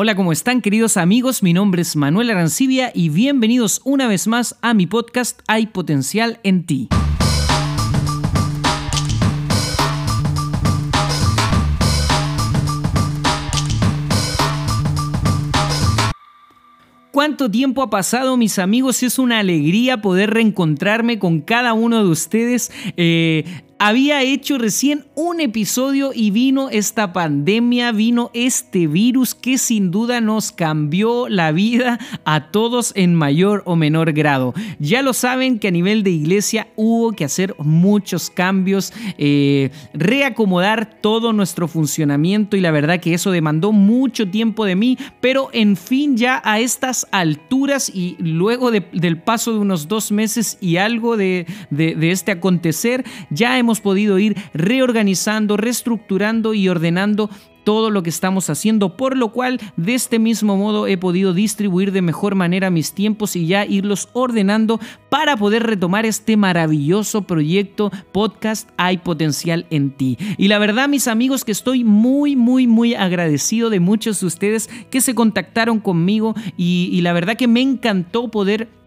Hola, ¿cómo están queridos amigos? Mi nombre es Manuel Arancibia y bienvenidos una vez más a mi podcast Hay Potencial en ti. ¿Cuánto tiempo ha pasado, mis amigos? Es una alegría poder reencontrarme con cada uno de ustedes. Eh, había hecho recién un episodio y vino esta pandemia, vino este virus que sin duda nos cambió la vida a todos en mayor o menor grado. Ya lo saben que a nivel de iglesia hubo que hacer muchos cambios, eh, reacomodar todo nuestro funcionamiento y la verdad que eso demandó mucho tiempo de mí, pero en fin ya a estas alturas y luego del paso de unos dos meses y algo de, de este acontecer, ya hemos hemos podido ir reorganizando, reestructurando y ordenando todo lo que estamos haciendo, por lo cual de este mismo modo he podido distribuir de mejor manera mis tiempos y ya irlos ordenando para poder retomar este maravilloso proyecto podcast Hay potencial en ti. Y la verdad mis amigos que estoy muy muy muy agradecido de muchos de ustedes que se contactaron conmigo y, y la verdad que me encantó poder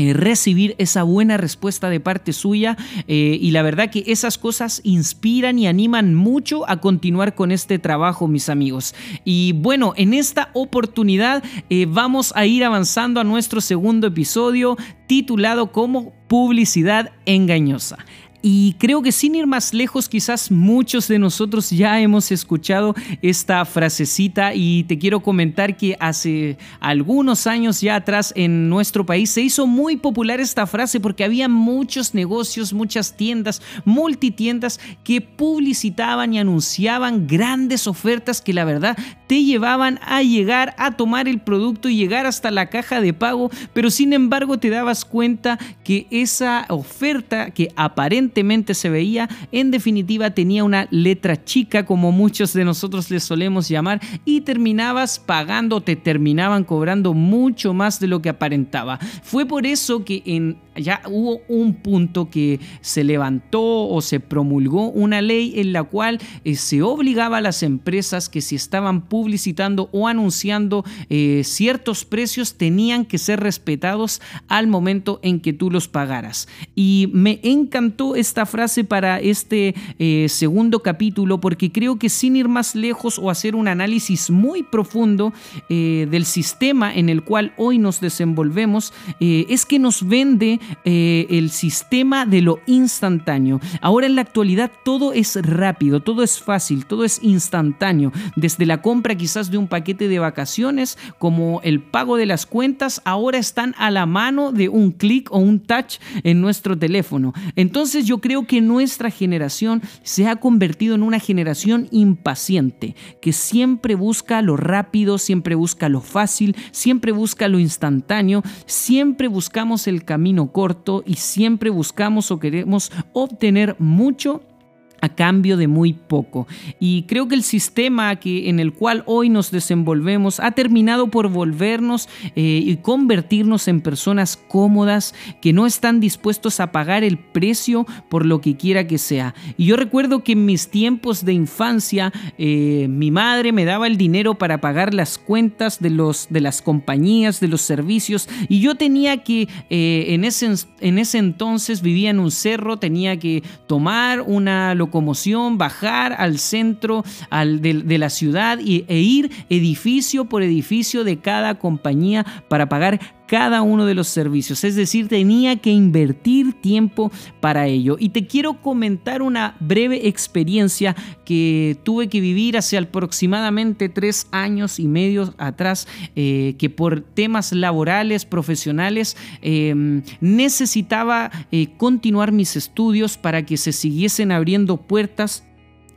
eh, recibir esa buena respuesta de parte suya eh, y la verdad que esas cosas inspiran y animan mucho a continuar con este trabajo mis amigos. Y bueno en esta oportunidad eh, vamos a ir avanzando a nuestro segundo episodio titulado como publicidad engañosa y creo que sin ir más lejos, quizás muchos de nosotros ya hemos escuchado esta frasecita y te quiero comentar que hace algunos años ya atrás en nuestro país se hizo muy popular esta frase porque había muchos negocios, muchas tiendas, multitiendas que publicitaban y anunciaban grandes ofertas que la verdad te llevaban a llegar a tomar el producto y llegar hasta la caja de pago, pero sin embargo te dabas cuenta que esa oferta que aparentemente se veía, en definitiva tenía una letra chica como muchos de nosotros le solemos llamar y terminabas pagando, te terminaban cobrando mucho más de lo que aparentaba. Fue por eso que en ya hubo un punto que se levantó o se promulgó una ley en la cual eh, se obligaba a las empresas que si estaban publicitando o anunciando eh, ciertos precios tenían que ser respetados al momento en que tú los pagaras. Y me encantó esta frase para este eh, segundo capítulo porque creo que sin ir más lejos o hacer un análisis muy profundo del sistema en el cual hoy nos desenvolvemos, es que nos vende eh, el sistema de lo instantáneo. Ahora en la actualidad todo es rápido, todo es fácil, todo es instantáneo. Desde la compra quizás de un paquete de vacaciones como el pago de las cuentas, ahora están a la mano de un clic o un touch en nuestro teléfono. Entonces yo creo que nuestra generación se ha convertido en una generación impaciente, que siempre busca lo rápido, siempre busca lo fácil, siempre busca lo instantáneo, siempre buscamos el camino corto y siempre buscamos o queremos obtener mucho a cambio de muy poco. Y creo que el sistema que, en el cual hoy nos desenvolvemos ha terminado por volvernos eh, y convertirnos en personas cómodas que no están dispuestos a pagar el precio por lo que quiera que sea. Y yo recuerdo que en mis tiempos de infancia eh, mi madre me daba el dinero para pagar las cuentas de, los, de las compañías, de los servicios y yo tenía que, eh, en, ese, en ese entonces vivía en un cerro, tenía que tomar una locomoción, bajar al centro al de, la ciudad y, e ir edificio por edificio de cada compañía para pagar cada uno de los servicios. Es decir, tenía que invertir tiempo para ello. Y te quiero comentar una breve experiencia que tuve que vivir hace aproximadamente tres años y medio atrás, eh, que por temas laborales, profesionales, em, necesitaba eh, continuar mis estudios para que se siguiesen abriendo puertas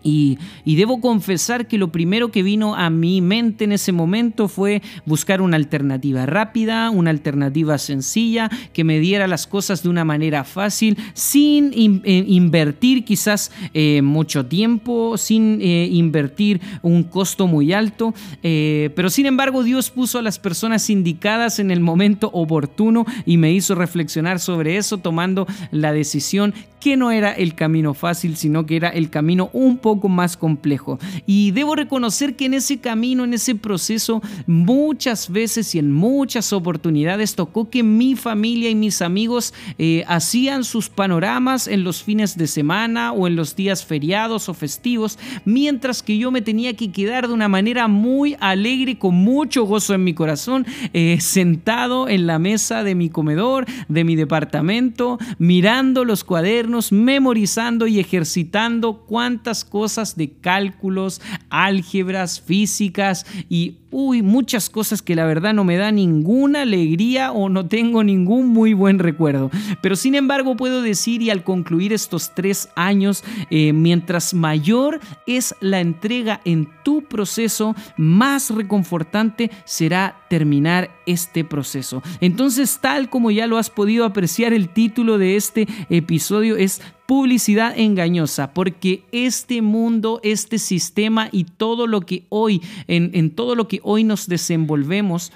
y, debo confesar que lo primero que vino a mi mente en ese momento fue buscar una alternativa rápida, una alternativa sencilla, que me diera las cosas de una manera fácil, sin eh, invertir quizás eh, mucho tiempo, sin eh, invertir un costo muy alto. pero sin embargo Dios puso a las personas indicadas en el momento oportuno y me hizo reflexionar sobre eso, tomando la decisión que no era el camino fácil, sino que era el camino un poco más complejo. Y debo reconocer que en ese camino, en ese proceso, muchas veces y en muchas oportunidades tocó que mi familia y mis amigos eh, hacían sus panoramas en los fines de semana o en los días feriados o festivos, mientras que yo me tenía que quedar de una manera muy alegre, con mucho gozo en mi corazón, eh, sentado en la mesa de mi comedor, de mi departamento, mirando los cuadernos, memorizando y ejercitando cuántas cosas de cálculos, álgebras, físicas y uy, muchas cosas que la verdad no me da ninguna alegría o no tengo ningún muy buen recuerdo. Pero sin embargo puedo decir y al concluir estos tres años, eh, mientras mayor es la entrega en tu proceso, más reconfortante será terminar este proceso. Entonces, tal como ya lo has podido apreciar, el título de este episodio es publicidad engañosa, porque este mundo, este sistema y todo lo que hoy, en, en todo lo que hoy nos desenvolvemos,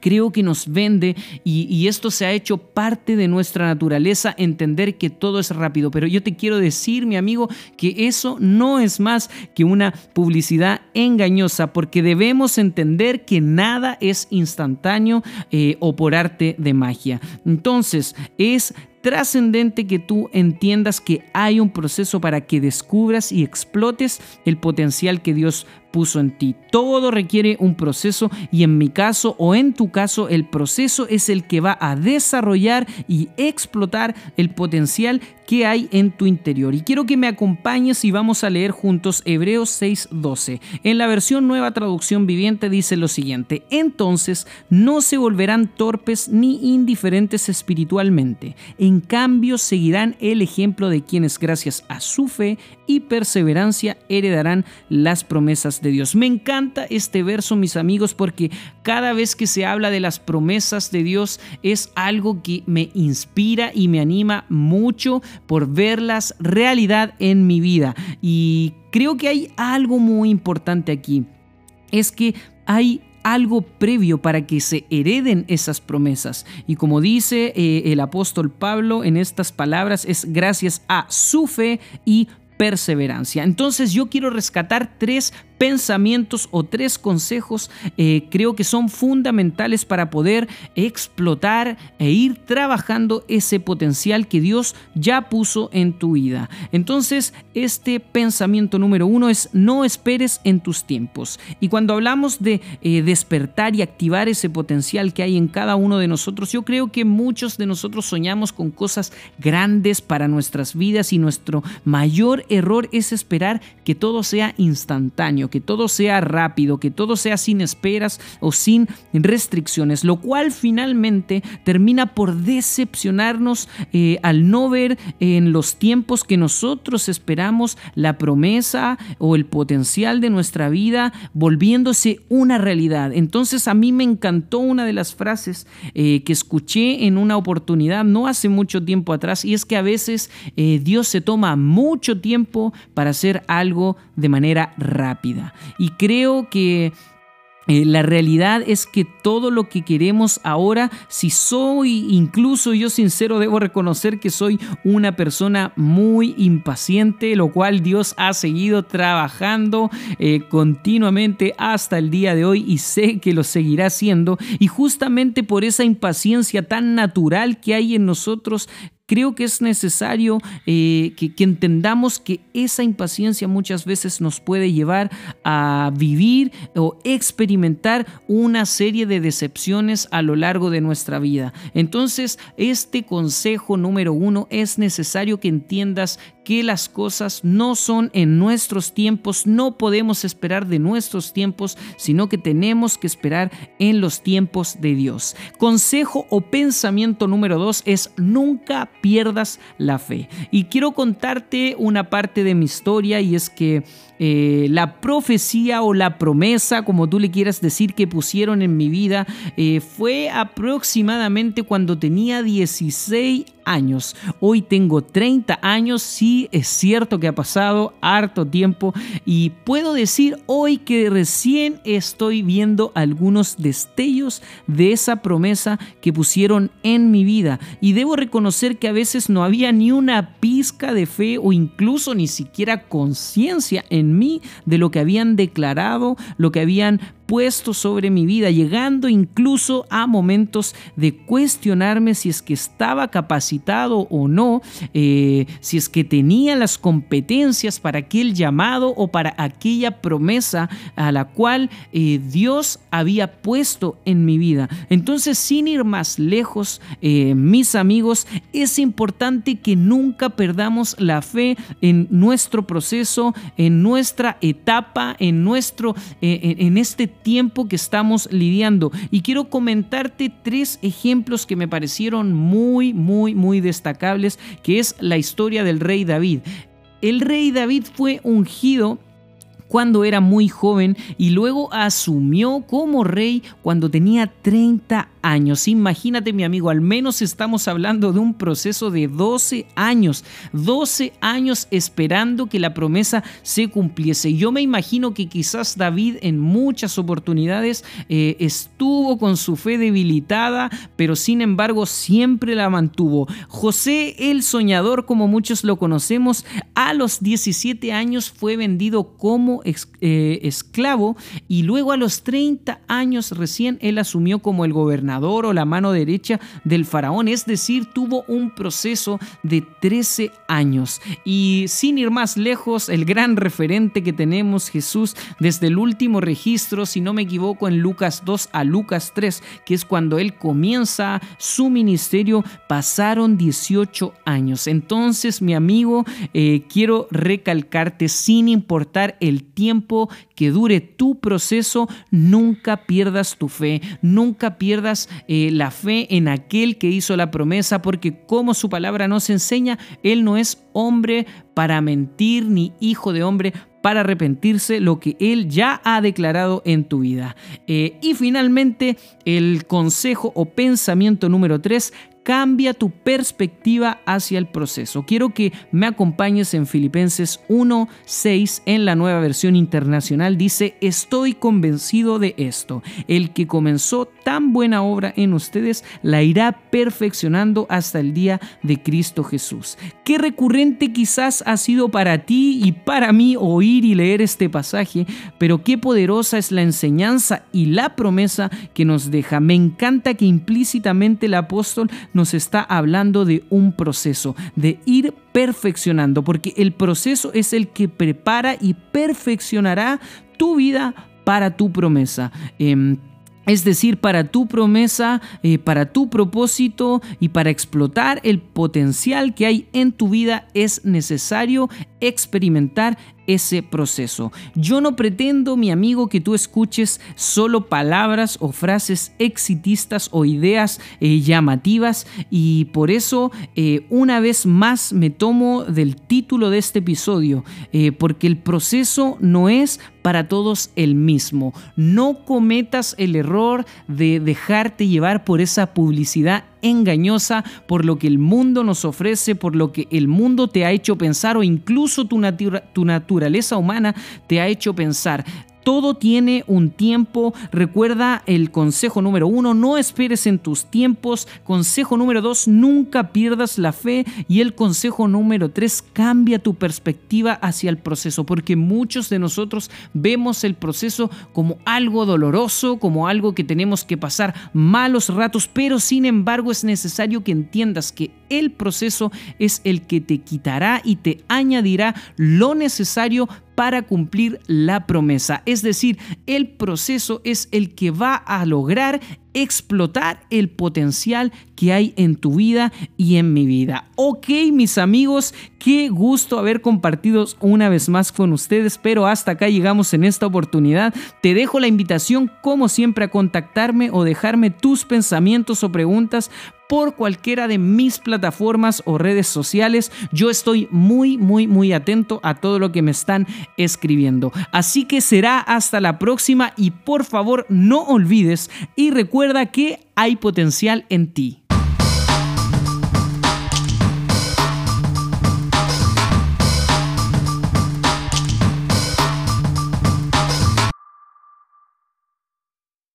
creo que nos vende y, esto se ha hecho parte de nuestra naturaleza, entender que todo es rápido. Pero yo te quiero decir, mi amigo, que eso no es más que una publicidad engañosa, porque debemos entender que nada es instantáneo eh, o por arte de magia. Entonces, es trascendente que tú entiendas que hay un proceso para que descubras y explotes el potencial que Dios puso en ti. Todo requiere un proceso y en mi caso o en tu caso el proceso es el que va a desarrollar y explotar el potencial que hay en tu interior. Y quiero que me acompañes y vamos a leer juntos Hebreos 6:12. En la versión nueva traducción viviente dice lo siguiente, entonces no se volverán torpes ni indiferentes espiritualmente, en cambio seguirán el ejemplo de quienes gracias a su fe y perseverancia heredarán las promesas de Dios. Me encanta este verso, mis amigos, porque cada vez que se habla de las promesas de Dios es algo que me inspira y me anima mucho por verlas realidad en mi vida. Y creo que hay algo muy importante aquí. Es que hay algo previo para que se hereden esas promesas. Y como dice eh, el apóstol Pablo en estas palabras, es gracias a su fe y perseverancia. Entonces yo quiero rescatar tres pensamientos o tres consejos eh, creo que son fundamentales para poder explotar e ir trabajando ese potencial que Dios ya puso en tu vida. Entonces, este pensamiento número uno es no esperes en tus tiempos. Y cuando hablamos de eh, despertar y activar ese potencial que hay en cada uno de nosotros, yo creo que muchos de nosotros soñamos con cosas grandes para nuestras vidas y nuestro mayor error es esperar que todo sea instantáneo que todo sea rápido, que todo sea sin esperas o sin restricciones, lo cual finalmente termina por decepcionarnos eh, al no ver en los tiempos que nosotros esperamos la promesa o el potencial de nuestra vida volviéndose una realidad. Entonces a mí me encantó una de las frases eh, que escuché en una oportunidad no hace mucho tiempo atrás y es que a veces eh, Dios se toma mucho tiempo para hacer algo de manera rápida. Y creo que eh, la realidad es que todo lo que queremos ahora, si soy, incluso yo sincero, debo reconocer que soy una persona muy impaciente, lo cual Dios ha seguido trabajando eh, continuamente hasta el día de hoy y sé que lo seguirá haciendo. Y justamente por esa impaciencia tan natural que hay en nosotros, creo que es necesario eh, que, entendamos que esa impaciencia muchas veces nos puede llevar a vivir o experimentar una serie de decepciones a lo largo de nuestra vida. Entonces, este consejo número uno es necesario que entiendas que las cosas no son en nuestros tiempos, no podemos esperar de nuestros tiempos, sino que tenemos que esperar en los tiempos de Dios. Consejo o pensamiento número dos es nunca pierdas la fe. Y quiero contarte una parte de mi historia y es que eh, la profecía o la promesa, como tú le quieras decir, que pusieron en mi vida, eh, fue aproximadamente cuando tenía 16 años. Hoy tengo 30 años, sí es cierto que ha pasado harto tiempo y puedo decir hoy que recién estoy viendo algunos destellos de esa promesa que pusieron en mi vida y debo reconocer que a veces no había ni una pizca de fe o incluso ni siquiera conciencia en mí de lo que habían declarado, lo que habían puesto sobre mi vida, llegando incluso a momentos de cuestionarme si es que estaba capacitado o no, eh, si es que tenía las competencias para aquel llamado o para aquella promesa a la cual eh, Dios había puesto en mi vida. Entonces, sin ir más lejos, eh, mis amigos, es importante que nunca perdamos la fe en nuestro proceso, en nuestra etapa, en nuestro, en este tiempo que estamos lidiando. Y quiero comentarte tres ejemplos que me parecieron muy, muy, muy destacables, que es la historia del rey David. El rey David fue ungido cuando era muy joven y luego asumió como rey cuando tenía 30 años. Imagínate mi amigo, al menos estamos hablando de un proceso de 12 años, 12 años esperando que la promesa se cumpliese. Yo me imagino que quizás David en muchas oportunidades eh, estuvo con su fe debilitada, pero sin embargo siempre la mantuvo. José el soñador, como muchos lo conocemos, a los 17 años fue vendido como eh, esclavo y luego a los 30 años recién él asumió como el gobernador o la mano derecha del faraón, es decir, tuvo un proceso de 13 años. Y sin ir más lejos, el gran referente que tenemos, Jesús, desde el último registro, si no me equivoco, en Lucas 2 a Lucas 3, que es cuando él comienza su ministerio, pasaron 18 años. Entonces, mi amigo, eh, quiero recalcarte, sin importar el tiempo que dure tu proceso, nunca pierdas tu fe, nunca pierdas eh, la fe en aquel que hizo la promesa, porque como su palabra nos enseña, Él no es hombre para mentir, ni hijo de hombre para arrepentirse lo que Él ya ha declarado en tu vida. Eh, y finalmente, el consejo o pensamiento número 3, cambia tu perspectiva hacia el proceso. Quiero que me acompañes en Filipenses 1:6 en la nueva versión internacional. Dice, estoy convencido de esto. El que comenzó tan buena obra en ustedes la irá perfeccionando hasta el día de Cristo Jesús. Qué recurrente quizás ha sido para ti y para mí oír y leer este pasaje, pero qué poderosa es la enseñanza y la promesa que nos deja. Me encanta que implícitamente el apóstol nos está hablando de un proceso, de ir perfeccionando, porque el proceso es el que prepara y perfeccionará tu vida para tu promesa. Em, es decir, para tu promesa, eh, para tu propósito y para explotar el potencial que hay en tu vida es necesario experimentar ese proceso. Yo no pretendo, mi amigo, que tú escuches solo palabras o frases exitistas o ideas eh, llamativas y por eso eh, una vez más me tomo del título de este episodio, porque el proceso no es para todos el mismo. No cometas el error de dejarte llevar por esa publicidad engañosa, por lo que el mundo nos ofrece, por lo que el mundo te ha hecho pensar o incluso tu, tu naturaleza humana te ha hecho pensar. Todo tiene un tiempo. Recuerda el consejo número uno, no esperes en tus tiempos. Consejo número dos, nunca pierdas la fe. Y el consejo número tres, cambia tu perspectiva hacia el proceso, porque muchos de nosotros vemos el proceso como algo doloroso, como algo que tenemos que pasar malos ratos, pero sin embargo es necesario que entiendas que el proceso es el que te quitará y te añadirá lo necesario para cumplir la promesa. Es decir, el proceso es el que va a lograr explotar el potencial que hay en tu vida y en mi vida. Ok, mis amigos, qué gusto haber compartido una vez más con ustedes, pero hasta acá llegamos en esta oportunidad. Te dejo la invitación, como siempre, a contactarme o dejarme tus pensamientos o preguntas por cualquiera de mis plataformas o redes sociales. Yo estoy muy, muy, muy atento a todo lo que me están escribiendo. Así que será hasta la próxima y por favor no olvides y recuerda que hay potencial en ti.